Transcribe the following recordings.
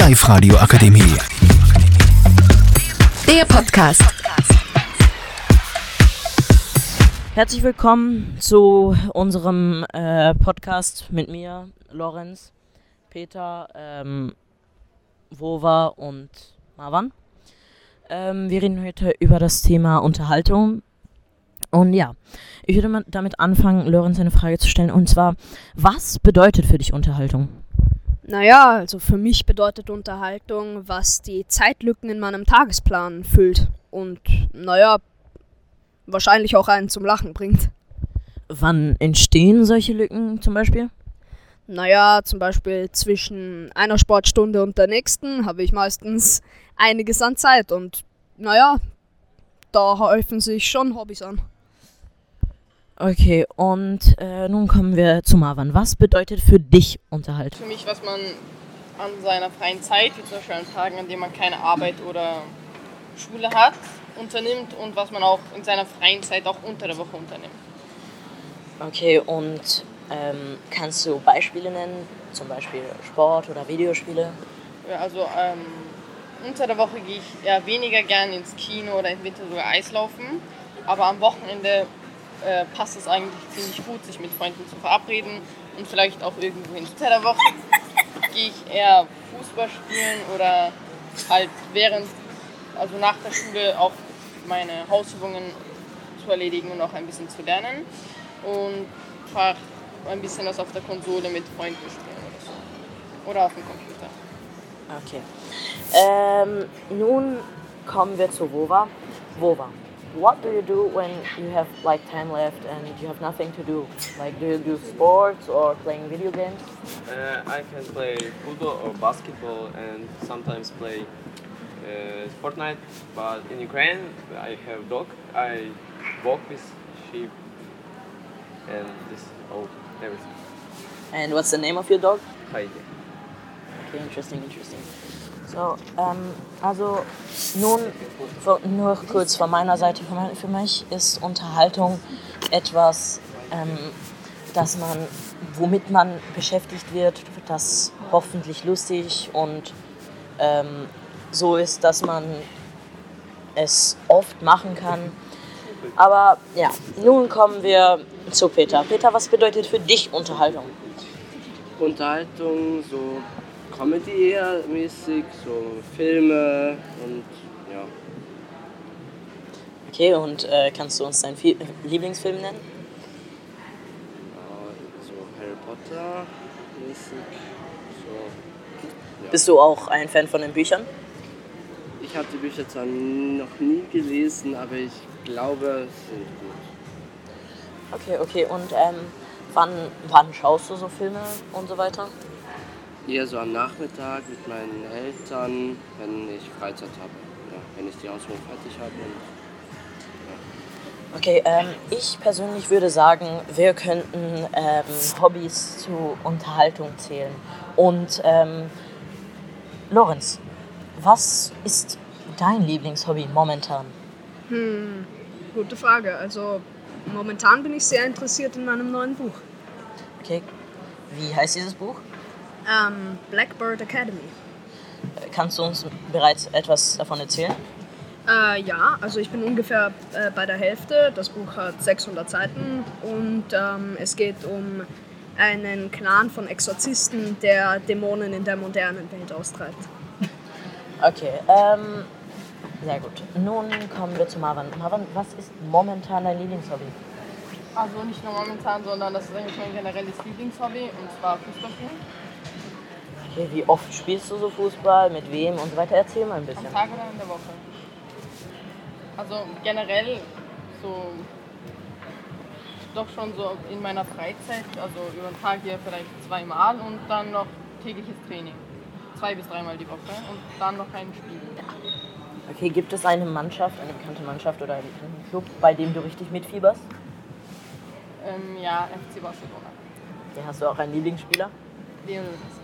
Live Radio Akademie. Der Podcast. Herzlich willkommen zu unserem äh, Podcast mit mir, Lorenz, Peter, ähm, Wova und Marwan. Ähm, wir reden heute über das Thema Unterhaltung. Und ja, ich würde mal damit anfangen, Lorenz eine Frage zu stellen. Und zwar, was bedeutet für dich Unterhaltung? Naja, also für mich bedeutet Unterhaltung, was die Zeitlücken in meinem Tagesplan füllt. Und naja, wahrscheinlich auch einen zum Lachen bringt. Wann entstehen solche Lücken zum Beispiel? Naja, zum Beispiel zwischen einer Sportstunde und der nächsten habe ich meistens einiges an Zeit und naja, da häufen sich schon Hobbys an. Okay, und äh, nun kommen wir zu Marwan. Was bedeutet für dich Unterhaltung? Für mich, was man an seiner freien Zeit, wie zum Beispiel an Tagen, an denen man keine Arbeit oder Schule hat, unternimmt und was man auch in seiner freien Zeit auch unter der Woche unternimmt. Okay, und ähm, kannst du Beispiele nennen? Zum Beispiel Sport oder Videospiele? Ja, also ähm, unter der Woche gehe ich eher weniger gern ins Kino oder im Winter sogar Eislaufen. Aber am Wochenende äh, passt es eigentlich ziemlich gut, sich mit Freunden zu verabreden und vielleicht auch irgendwo hin. Unter der Woche gehe ich eher Fußball spielen oder halt während, also nach der Schule auch meine Hausübungen zu erledigen und auch ein bisschen zu lernen. Und einfach ein bisschen was auf der Konsole mit Freunden spielen oder so. Oder auf dem Computer. Okay. Ähm, nun kommen wir zu Wova. Wova, what do you do when you have like time left and you have nothing to do? Like, do you do sports or playing video games? Uh, I can play football or basketball and sometimes play uh, Fortnite. But in Ukraine, I have dog. I walk with sheep and this all everything. And what's the name of your dog? Heidi. Okay, interesting, interesting. So, ähm, also nun nur kurz von meiner Seite, für mich ist Unterhaltung etwas, ähm, dass man, womit man beschäftigt wird, das hoffentlich lustig und ähm, so ist, dass man es oft machen kann. Aber ja, nun kommen wir zu Peter. Peter, was bedeutet für dich Unterhaltung? Unterhaltung, so Comedy eher mäßig, so Filme und ja. Okay, und äh, kannst du uns deinen Fi- Lieblingsfilm nennen? äh, so Harry Potter mäßig. So. Ja. Bist du auch ein Fan von den Büchern? Ich habe die Bücher zwar noch nie gelesen, aber ich glaube, sie sind gut. Okay, okay. Und ähm, wann, wann schaust du so Filme und so weiter? Eher so am Nachmittag mit meinen Eltern, wenn ich Freizeit habe. Ja, wenn ich die Ausbildung fertig habe. Und Okay, ähm, ich persönlich würde sagen, wir könnten ähm, Hobbys zu Unterhaltung zählen. Und ähm, Lorenz, was ist dein Lieblingshobby momentan? Hm, gute Frage. Also momentan bin ich sehr interessiert in meinem neuen Buch. Okay, wie heißt dieses Buch? Ähm, Blackbird Academy. Kannst du uns bereits etwas davon erzählen? Äh, ja, also ich bin ungefähr äh, bei der Hälfte. Das Buch hat 600 Seiten und ähm, es geht um einen Clan von Exorzisten, der Dämonen in der modernen Welt austreibt. Okay, ähm, sehr gut. Nun kommen wir zu Marwan. Marwan, was ist momentan dein Lieblingshobby? Also nicht nur momentan, sondern das ist eigentlich mein generelles Lieblingshobby und zwar Fußball spielen. Okay, wie oft spielst du so Fußball, mit wem und so weiter? Erzähl mal ein bisschen. Am Tag oder in der Woche? Also generell so doch schon so in meiner Freizeit, also über den Tag hier vielleicht zweimal und dann noch tägliches Training. Zwei bis dreimal die Woche und dann noch ein Spiel. Okay, gibt es eine Mannschaft, eine bekannte Mannschaft oder einen Club, bei dem du richtig mitfieberst? Ähm, ja, FC Barcelona. Ja, hast du auch einen Lieblingsspieler? Lionel Messi.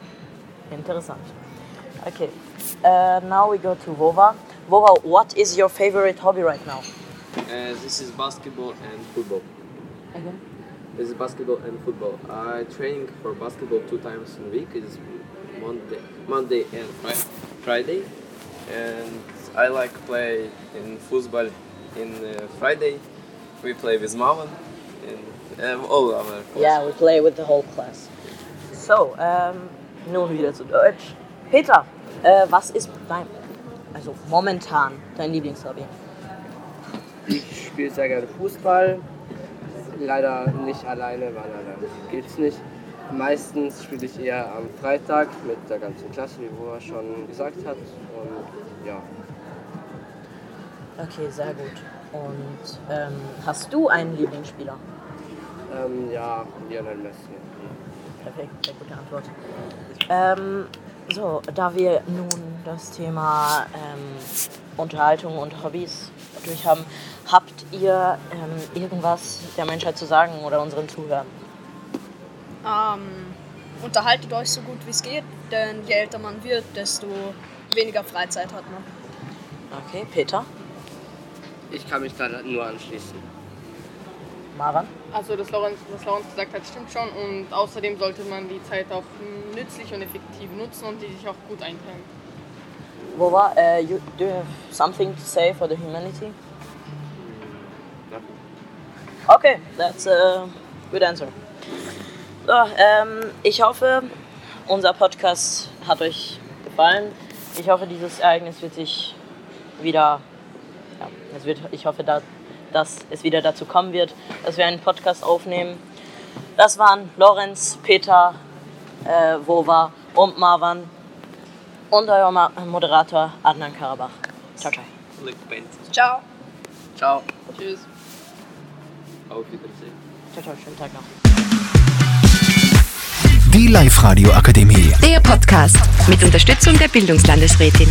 Interessant. Okay, uh, now we go to Vova. Vova, what is your favorite hobby right now? Uh, this is basketball and football. Again? This is basketball and football. I training for basketball two times a week. It's Monday, Monday and Friday, and I like play in football in uh, Friday. We play with Marvin and um, all our course. Yeah, we play with the whole class. So, ähm, nun wieder zu Deutsch. Peter, äh, was ist dein, also momentan dein Lieblingshobby? Ich spiele sehr gerne Fußball. Leider nicht alleine, weil alleine geht's nicht. Meistens spiele ich eher am Freitag mit der ganzen Klasse, wie Boa schon gesagt hat. Und ja, Okay, sehr gut. Und ähm, hast du einen Lieblingsspieler? ähm, ja, Lionel Messi. Perfekt, sehr gute Antwort. Ähm, so, da wir nun das Thema ähm, Unterhaltung und Hobbys durch haben, habt ihr ähm, irgendwas der Menschheit zu sagen oder unseren Zuhörern? Ähm, unterhaltet euch so gut wie es geht, denn je älter man wird, desto weniger Freizeit hat man. Okay, Peter, Ich kann mich da nur anschließen. Marwan? Also das Lorenz, was Lorenz gesagt hat, stimmt schon. Und außerdem sollte man die Zeit auch nützlich und effektiv nutzen und die sich auch gut einteilen. Wo war? Uh, you, do you have something to say for the humanity? Nothing. Okay, that's a good answer. So, ähm, ich hoffe, unser Podcast hat euch gefallen. Ich hoffe, dieses Ereignis wird sich wieder, ja, es wird, ich hoffe, da, dass es wieder dazu kommen wird, dass wir einen Podcast aufnehmen. Das waren Lorenz, Peter, äh, Wova und Marwan und euer Ma Moderator Adnan Karabach. Ciao, ciao. Ciao! Ciao. Tschüss. Auf Wiedersehen. Ciao, ciao, schönen Tag noch. Die Live-Radio Akademie. Der Podcast mit Unterstützung der Bildungslandesrätin.